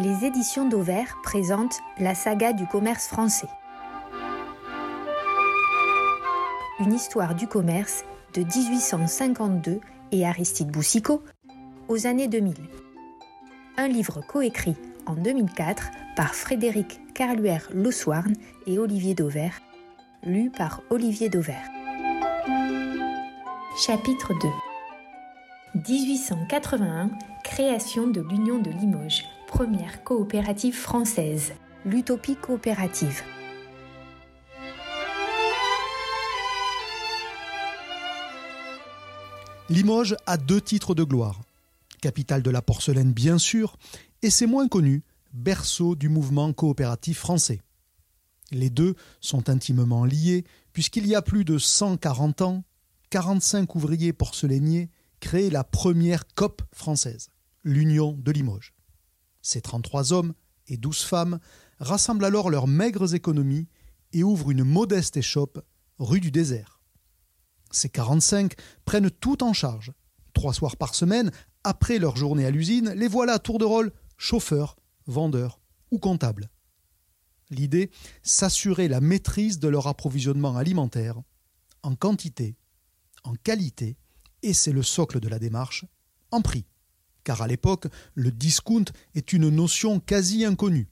Les éditions d'Auvert présentent la saga du commerce français. Une histoire du commerce de 1852 et Aristide Boussicot aux années 2000. Un livre coécrit en 2004 par Frédéric Carluère Lossouarn et Olivier Dauvert, lu par Olivier Dauvert. Chapitre 2 1881, création de l'Union de Limoges, première coopérative française, l'Utopie coopérative. Limoges a deux titres de gloire. Capitale de la porcelaine bien sûr, et c'est moins connu, berceau du mouvement coopératif français. Les deux sont intimement liés puisqu'il y a plus de 140 ans, 45 ouvriers porcelainiers créent la première COP française, l'Union de Limoges. Ces 33 hommes et 12 femmes rassemblent alors leurs maigres économies et ouvrent une modeste échoppe rue du désert. Ces 45 prennent tout en charge. Trois soirs par semaine, après leur journée à l'usine, les voilà à tour de rôle chauffeurs, vendeurs ou comptables. L'idée, s'assurer la maîtrise de leur approvisionnement alimentaire, en quantité, en qualité, et c'est le socle de la démarche, en prix. Car à l'époque, le discount est une notion quasi inconnue.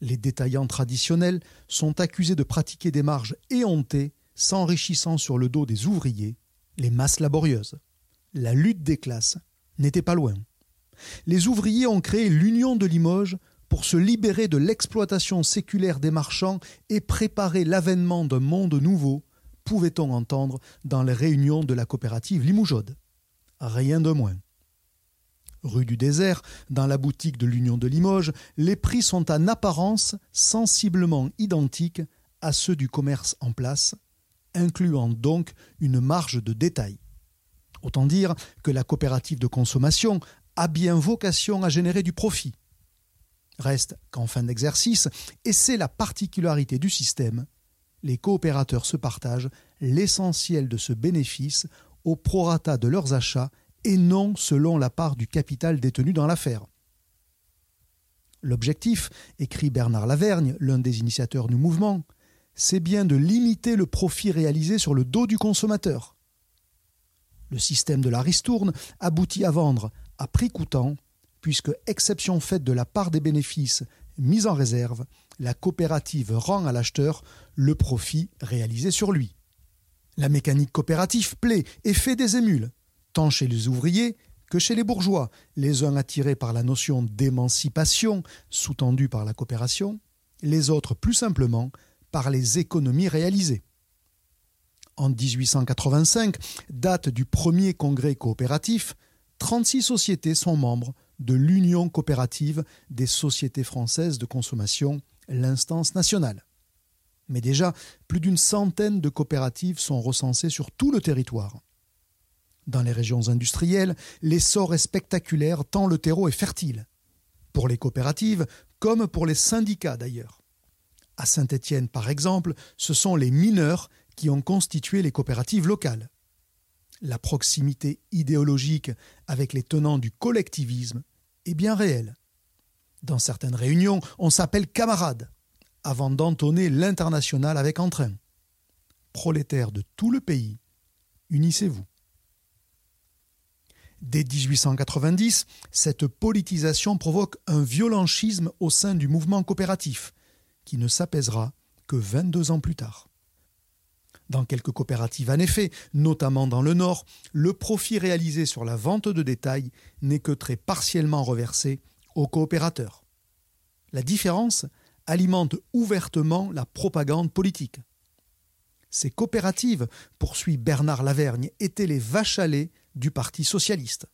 Les détaillants traditionnels sont accusés de pratiquer des marges éhontées, s'enrichissant sur le dos des ouvriers, les masses laborieuses. La lutte des classes n'était pas loin. Les ouvriers ont créé l'Union de Limoges pour se libérer de l'exploitation séculaire des marchands et préparer l'avènement d'un monde nouveau, pouvait-on entendre dans les réunions de la coopérative Limougeaude. Rien de moins. Rue du Désert, dans la boutique de l'Union de Limoges, les prix sont en apparence sensiblement identiques à ceux du commerce en place, incluant donc une marge de détail. Autant dire que la coopérative de consommation a bien vocation à générer du profit. Reste qu'en fin d'exercice, et c'est la particularité du système, les coopérateurs se partagent l'essentiel de ce bénéfice au prorata de leurs achats et non selon la part du capital détenu dans l'affaire. L'objectif, écrit Bernard Lavergne, l'un des initiateurs du mouvement, c'est bien de limiter le profit réalisé sur le dos du consommateur. Le système de la ristourne aboutit à vendre à prix coûtant puisque, exception faite de la part des bénéfices mis en réserve, la coopérative rend à l'acheteur le profit réalisé sur lui. La mécanique coopérative plaît et fait des émules, tant chez les ouvriers que chez les bourgeois, les uns attirés par la notion d'émancipation sous-tendue par la coopération, les autres plus simplement par les économies réalisées. En 1885, date du premier congrès coopératif, 36 sociétés sont membres de l'Union coopérative des sociétés françaises de consommation, l'instance nationale. Mais déjà, plus d'une centaine de coopératives sont recensées sur tout le territoire. Dans les régions industrielles, l'essor est spectaculaire tant le terreau est fertile. Pour les coopératives, comme pour les syndicats d'ailleurs. À Saint-Étienne, par exemple, ce sont les mineurs qui ont constitué les coopératives locales. La proximité idéologique avec les tenants du collectivisme est bien réel. Dans certaines réunions, on s'appelle camarades, avant d'entonner l'international avec entrain. Prolétaires de tout le pays, unissez-vous. Dès 1890, cette politisation provoque un violent schisme au sein du mouvement coopératif, qui ne s'apaisera que 22 ans plus tard. Dans quelques coopératives, en effet, notamment dans le Nord, le profit réalisé sur la vente de détail n'est que très partiellement reversé aux coopérateurs. La différence alimente ouvertement la propagande politique. Ces coopératives, poursuit Bernard Lavergne, étaient les vaches à du Parti socialiste.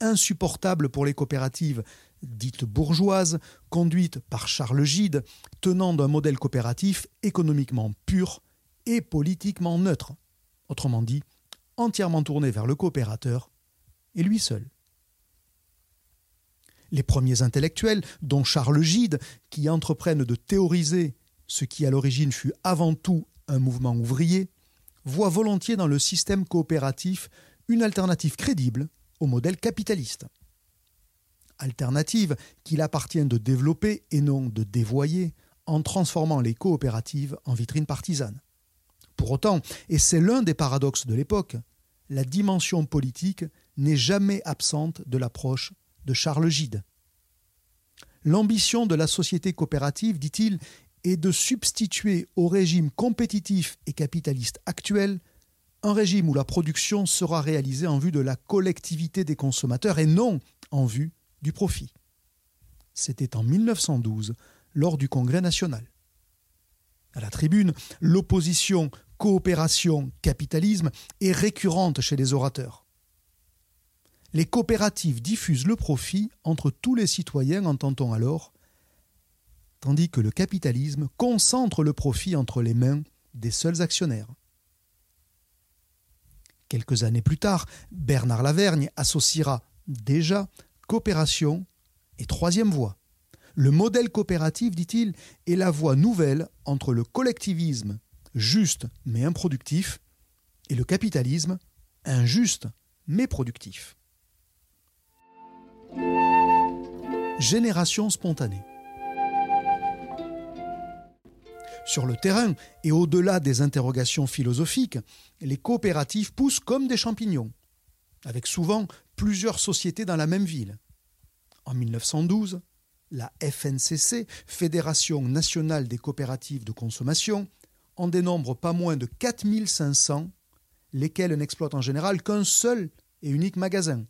Insupportables pour les coopératives dites bourgeoises, conduites par Charles Gide, tenant d'un modèle coopératif économiquement pur et politiquement neutre, autrement dit, entièrement tourné vers le coopérateur et lui seul. Les premiers intellectuels, dont Charles Gide, qui entreprennent de théoriser ce qui à l'origine fut avant tout un mouvement ouvrier, voient volontiers dans le système coopératif une alternative crédible au modèle capitaliste. alternative qu'il appartient de développer et non de dévoyer en transformant les coopératives en vitrines partisanes. Pour autant, et c'est l'un des paradoxes de l'époque, la dimension politique n'est jamais absente de l'approche de Charles Gide. L'ambition de la société coopérative, dit-il, est de substituer au régime compétitif et capitaliste actuel un régime où la production sera réalisée en vue de la collectivité des consommateurs et non en vue du profit. C'était en 1912, lors du Congrès national. À la tribune, l'opposition coopération-capitalisme est récurrente chez les orateurs. Les coopératives diffusent le profit entre tous les citoyens, entend-on alors, tandis que le capitalisme concentre le profit entre les mains des seuls actionnaires. Quelques années plus tard, Bernard Lavergne associera déjà coopération et troisième voie. Le modèle coopératif, dit-il, est la voie nouvelle entre le collectivisme juste mais improductif et le capitalisme injuste mais productif. Génération spontanée. Sur le terrain et au-delà des interrogations philosophiques, les coopératives poussent comme des champignons, avec souvent plusieurs sociétés dans la même ville. En 1912, la FNCC, Fédération nationale des coopératives de consommation, en dénombre pas moins de 4500, lesquelles n'exploitent en général qu'un seul et unique magasin,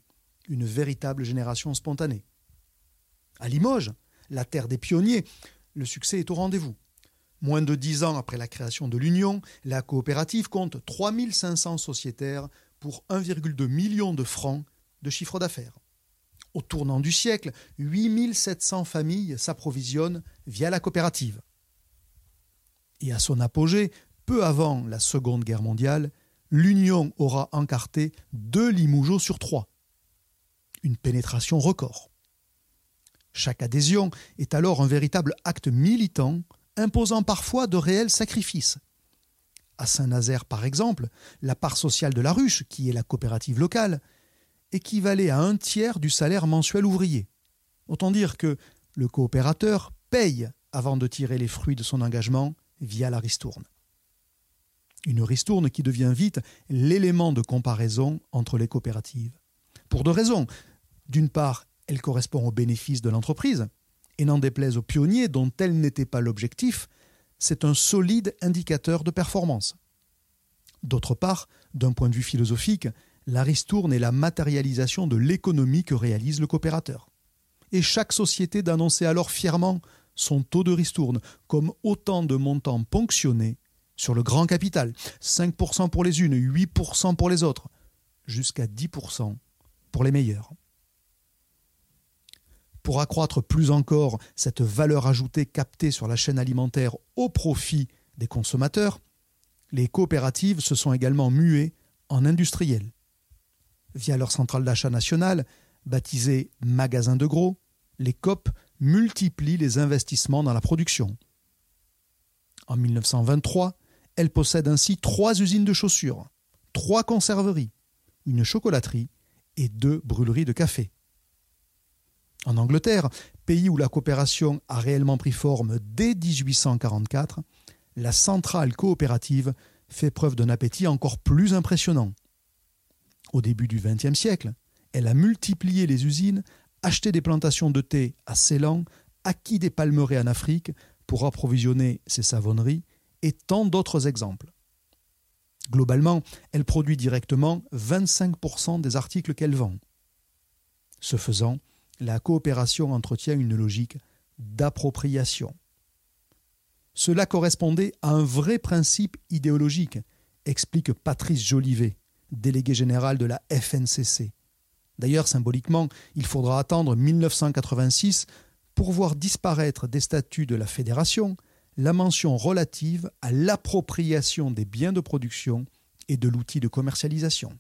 une véritable génération spontanée. À Limoges, la terre des pionniers, le succès est au rendez-vous. Moins de dix ans après la création de l'Union, la coopérative compte 3500 sociétaires pour 1,2 million de francs de chiffre d'affaires. Au tournant du siècle, 8700 familles s'approvisionnent via la coopérative. Et à son apogée, peu avant la Seconde Guerre mondiale, l'Union aura encarté deux Limougeaux sur trois. Une pénétration record. Chaque adhésion est alors un véritable acte militant imposant parfois de réels sacrifices. À Saint-Nazaire, par exemple, la part sociale de la ruche, qui est la coopérative locale, équivalait à un tiers du salaire mensuel ouvrier. Autant dire que le coopérateur paye avant de tirer les fruits de son engagement via la ristourne. Une ristourne qui devient vite l'élément de comparaison entre les coopératives. Pour deux raisons. D'une part, elle correspond aux bénéfices de l'entreprise, et n'en déplaise aux pionniers dont tel n'était pas l'objectif, c'est un solide indicateur de performance. D'autre part, d'un point de vue philosophique, la ristourne est la matérialisation de l'économie que réalise le coopérateur. Et chaque société d'annoncer alors fièrement son taux de ristourne comme autant de montants ponctionnés sur le grand capital, 5% pour les unes, 8% pour les autres, jusqu'à 10% pour les meilleurs. Pour accroître plus encore cette valeur ajoutée captée sur la chaîne alimentaire au profit des consommateurs, les coopératives se sont également muées en industriels. Via leur centrale d'achat nationale, baptisée Magasin de gros, les COP multiplient les investissements dans la production. En 1923, elles possèdent ainsi trois usines de chaussures, trois conserveries, une chocolaterie et deux brûleries de café. En Angleterre, pays où la coopération a réellement pris forme dès 1844, la centrale coopérative fait preuve d'un appétit encore plus impressionnant. Au début du XXe siècle, elle a multiplié les usines, acheté des plantations de thé à Ceylan, acquis des palmeraies en Afrique pour approvisionner ses savonneries, et tant d'autres exemples. Globalement, elle produit directement 25% des articles qu'elle vend. Ce faisant, la coopération entretient une logique d'appropriation. Cela correspondait à un vrai principe idéologique, explique Patrice Jolivet, délégué général de la FNCC. D'ailleurs, symboliquement, il faudra attendre 1986 pour voir disparaître des statuts de la fédération la mention relative à l'appropriation des biens de production et de l'outil de commercialisation.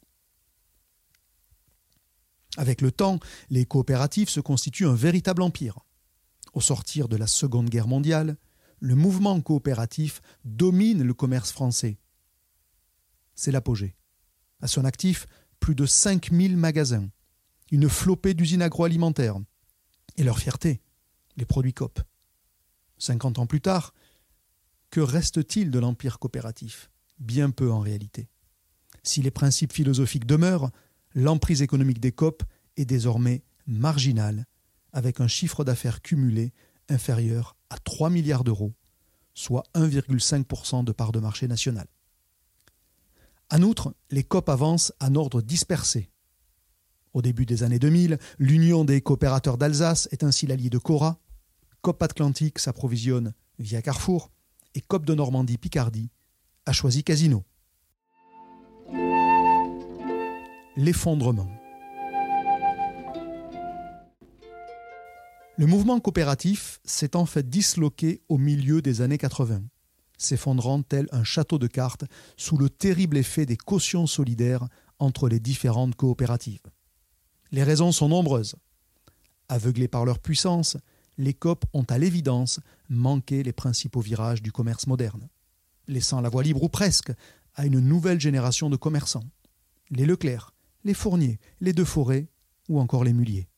Avec le temps, les coopératives se constituent un véritable empire. Au sortir de la Seconde Guerre mondiale, le mouvement coopératif domine le commerce français. C'est l'apogée. À son actif, plus de 5000 magasins, une flopée d'usines agroalimentaires, et leur fierté, les produits COP. 50 ans plus tard, que reste-t-il de l'empire coopératif? Bien peu en réalité. Si les principes philosophiques demeurent, l'emprise économique des COP est désormais marginale, avec un chiffre d'affaires cumulé inférieur à 3 milliards d'euros, soit 1,5% de part de marché national. En outre, les COP avancent en ordre dispersé. Au début des années 2000, l'Union des coopérateurs d'Alsace est ainsi l'allié de Cora, COP Atlantique s'approvisionne via Carrefour, et COP de Normandie-Picardie a choisi Casino. L'effondrement. Le mouvement coopératif s'est en fait disloqué au milieu des années 80, s'effondrant tel un château de cartes sous le terrible effet des cautions solidaires entre les différentes coopératives. Les raisons sont nombreuses. Aveuglés par leur puissance, les COP ont à l'évidence manqué les principaux virages du commerce moderne, laissant la voie libre ou presque à une nouvelle génération de commerçants, les Leclerc, les Fournier, les Deux Forêts ou encore les Mulliers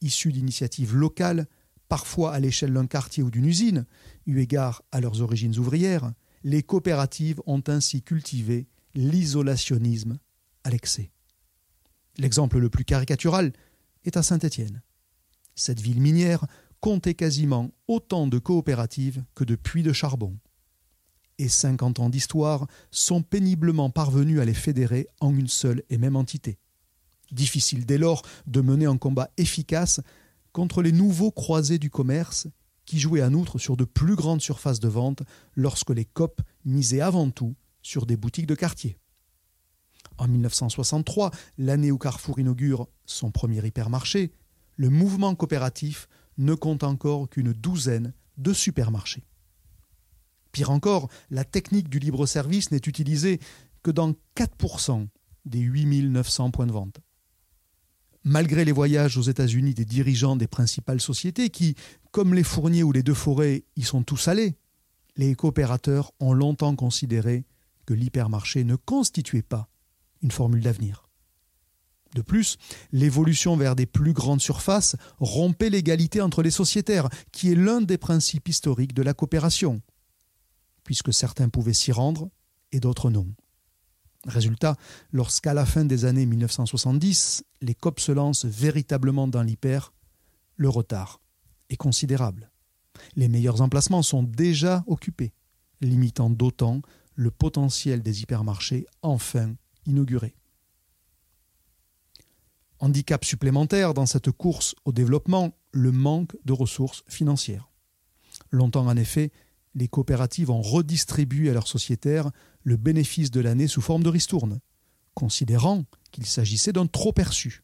issus d'initiatives locales, parfois à l'échelle d'un quartier ou d'une usine, eu égard à leurs origines ouvrières, les coopératives ont ainsi cultivé l'isolationnisme à l'excès. L'exemple le plus caricatural est à Saint-Étienne. Cette ville minière comptait quasiment autant de coopératives que de puits de charbon. Et 50 ans d'histoire sont péniblement parvenus à les fédérer en une seule et même entité. Difficile dès lors de mener un combat efficace contre les nouveaux croisés du commerce qui jouaient en outre sur de plus grandes surfaces de vente lorsque les COP misaient avant tout sur des boutiques de quartier. En 1963, l'année où Carrefour inaugure son premier hypermarché, le mouvement coopératif ne compte encore qu'une douzaine de supermarchés. Pire encore, la technique du libre-service n'est utilisée que dans 4% des 8900 points de vente malgré les voyages aux États-Unis des dirigeants des principales sociétés qui, comme les Fourniers ou les Deux Forêts, y sont tous allés, les coopérateurs ont longtemps considéré que l'hypermarché ne constituait pas une formule d'avenir. De plus, l'évolution vers des plus grandes surfaces rompait l'égalité entre les sociétaires, qui est l'un des principes historiques de la coopération, puisque certains pouvaient s'y rendre et d'autres non. Résultat, lorsqu'à la fin des années 1970, les COP se lancent véritablement dans l'hyper, le retard est considérable. Les meilleurs emplacements sont déjà occupés, limitant d'autant le potentiel des hypermarchés enfin inaugurés. Handicap supplémentaire dans cette course au développement, le manque de ressources financières. Longtemps en effet, les coopératives ont redistribué à leurs sociétaires le bénéfice de l'année sous forme de ristourne, considérant qu'il s'agissait d'un trop perçu.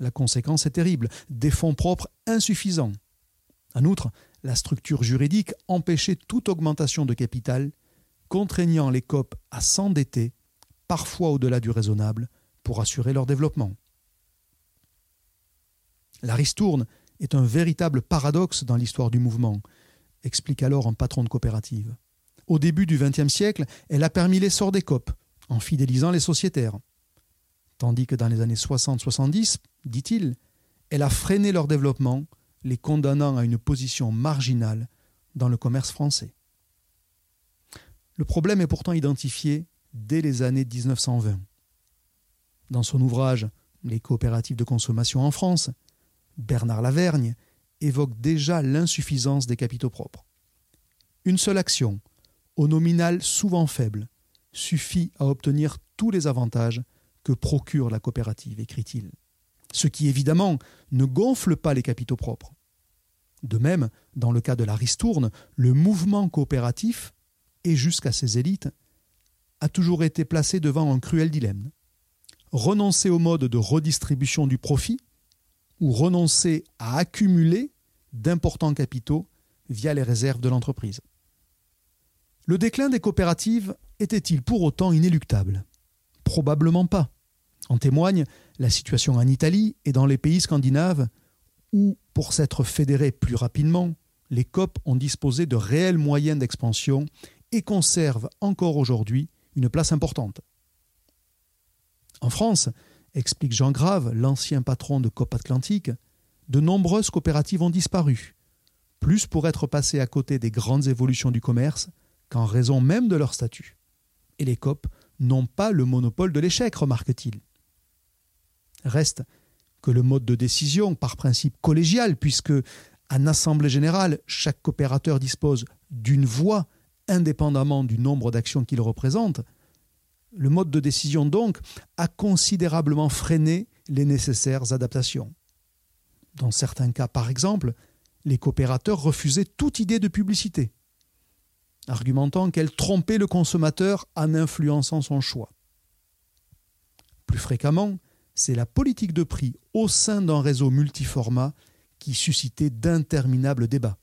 La conséquence est terrible, des fonds propres insuffisants. En outre, la structure juridique empêchait toute augmentation de capital, contraignant les COP à s'endetter, parfois au-delà du raisonnable, pour assurer leur développement. La ristourne est un véritable paradoxe dans l'histoire du mouvement, explique alors un patron de coopérative. Au début du XXe siècle, elle a permis l'essor des COP, en fidélisant les sociétaires. Tandis que dans les années 60-70, dit-il, elle a freiné leur développement, les condamnant à une position marginale dans le commerce français. Le problème est pourtant identifié dès les années 1920. Dans son ouvrage Les coopératives de consommation en France, Bernard Lavergne évoque déjà l'insuffisance des capitaux propres. Une seule action, au nominal souvent faible, suffit à obtenir tous les avantages que procure la coopérative, écrit-il. Ce qui évidemment ne gonfle pas les capitaux propres. De même, dans le cas de la ristourne, le mouvement coopératif, et jusqu'à ses élites, a toujours été placé devant un cruel dilemme. Renoncer au mode de redistribution du profit, ou renoncer à accumuler d'importants capitaux via les réserves de l'entreprise. Le déclin des coopératives était-il pour autant inéluctable? Probablement pas. En témoigne la situation en Italie et dans les pays scandinaves où, pour s'être fédérés plus rapidement, les COP ont disposé de réels moyens d'expansion et conservent encore aujourd'hui une place importante. En France, explique Jean Grave, l'ancien patron de COP Atlantique, de nombreuses coopératives ont disparu, plus pour être passées à côté des grandes évolutions du commerce qu'en raison même de leur statut. Et les COP n'ont pas le monopole de l'échec, remarque-t-il. Reste que le mode de décision, par principe collégial, puisque en assemblée générale, chaque coopérateur dispose d'une voix indépendamment du nombre d'actions qu'il représente, le mode de décision donc a considérablement freiné les nécessaires adaptations. Dans certains cas, par exemple, les coopérateurs refusaient toute idée de publicité, argumentant qu'elle trompait le consommateur en influençant son choix. Plus fréquemment, c'est la politique de prix au sein d'un réseau multiformat qui suscitait d'interminables débats.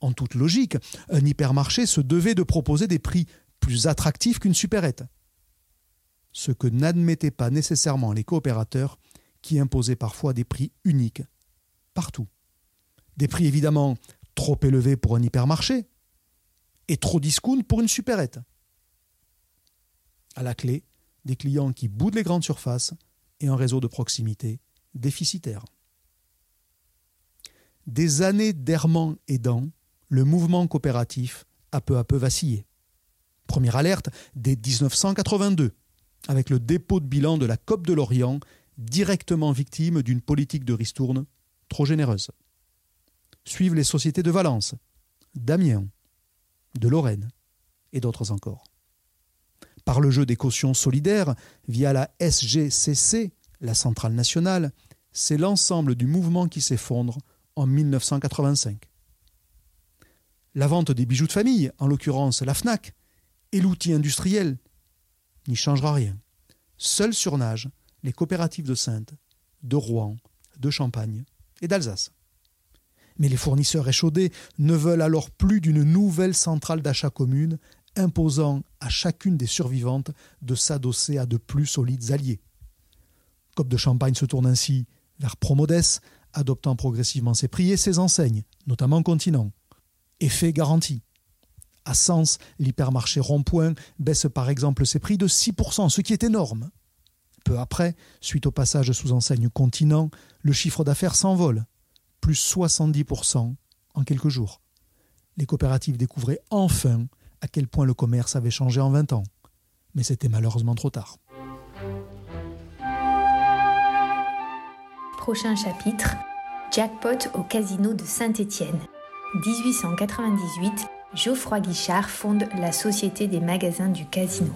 En toute logique, un hypermarché se devait de proposer des prix plus attractifs qu'une supérette. Ce que n'admettaient pas nécessairement les coopérateurs qui imposaient parfois des prix uniques, partout. Des prix évidemment trop élevés pour un hypermarché et trop discount pour une supérette. À la clé, des clients qui boudent les grandes surfaces et un réseau de proximité déficitaire. Des années d'errement aidant, le mouvement coopératif a peu à peu vacillé. Première alerte dès 1982, avec le dépôt de bilan de la COP de Lorient, directement victime d'une politique de ristourne trop généreuse. Suivent les sociétés de Valence, d'Amiens, de Lorraine et d'autres encore par le jeu des cautions solidaires via la SGCC, la centrale nationale, c'est l'ensemble du mouvement qui s'effondre en 1985. La vente des bijoux de famille, en l'occurrence la FNAC, et l'outil industriel n'y changera rien. Seuls surnagent les coopératives de Sainte, de Rouen, de Champagne et d'Alsace. Mais les fournisseurs échaudés ne veulent alors plus d'une nouvelle centrale d'achat commune imposant à chacune des survivantes de s'adosser à de plus solides alliés. Cop de Champagne se tourne ainsi vers Promodes, adoptant progressivement ses prix et ses enseignes, notamment Continent. Effet garanti. À Sens, l'hypermarché Rond-Point baisse par exemple ses prix de 6%, ce qui est énorme. Peu après, suite au passage sous enseigne Continent, le chiffre d'affaires s'envole, plus 70% en quelques jours. Les coopératives découvraient enfin à quel point le commerce avait changé en 20 ans. Mais c'était malheureusement trop tard. Prochain chapitre Jackpot au casino de Saint-Étienne. 1898, Geoffroy Guichard fonde la Société des magasins du casino.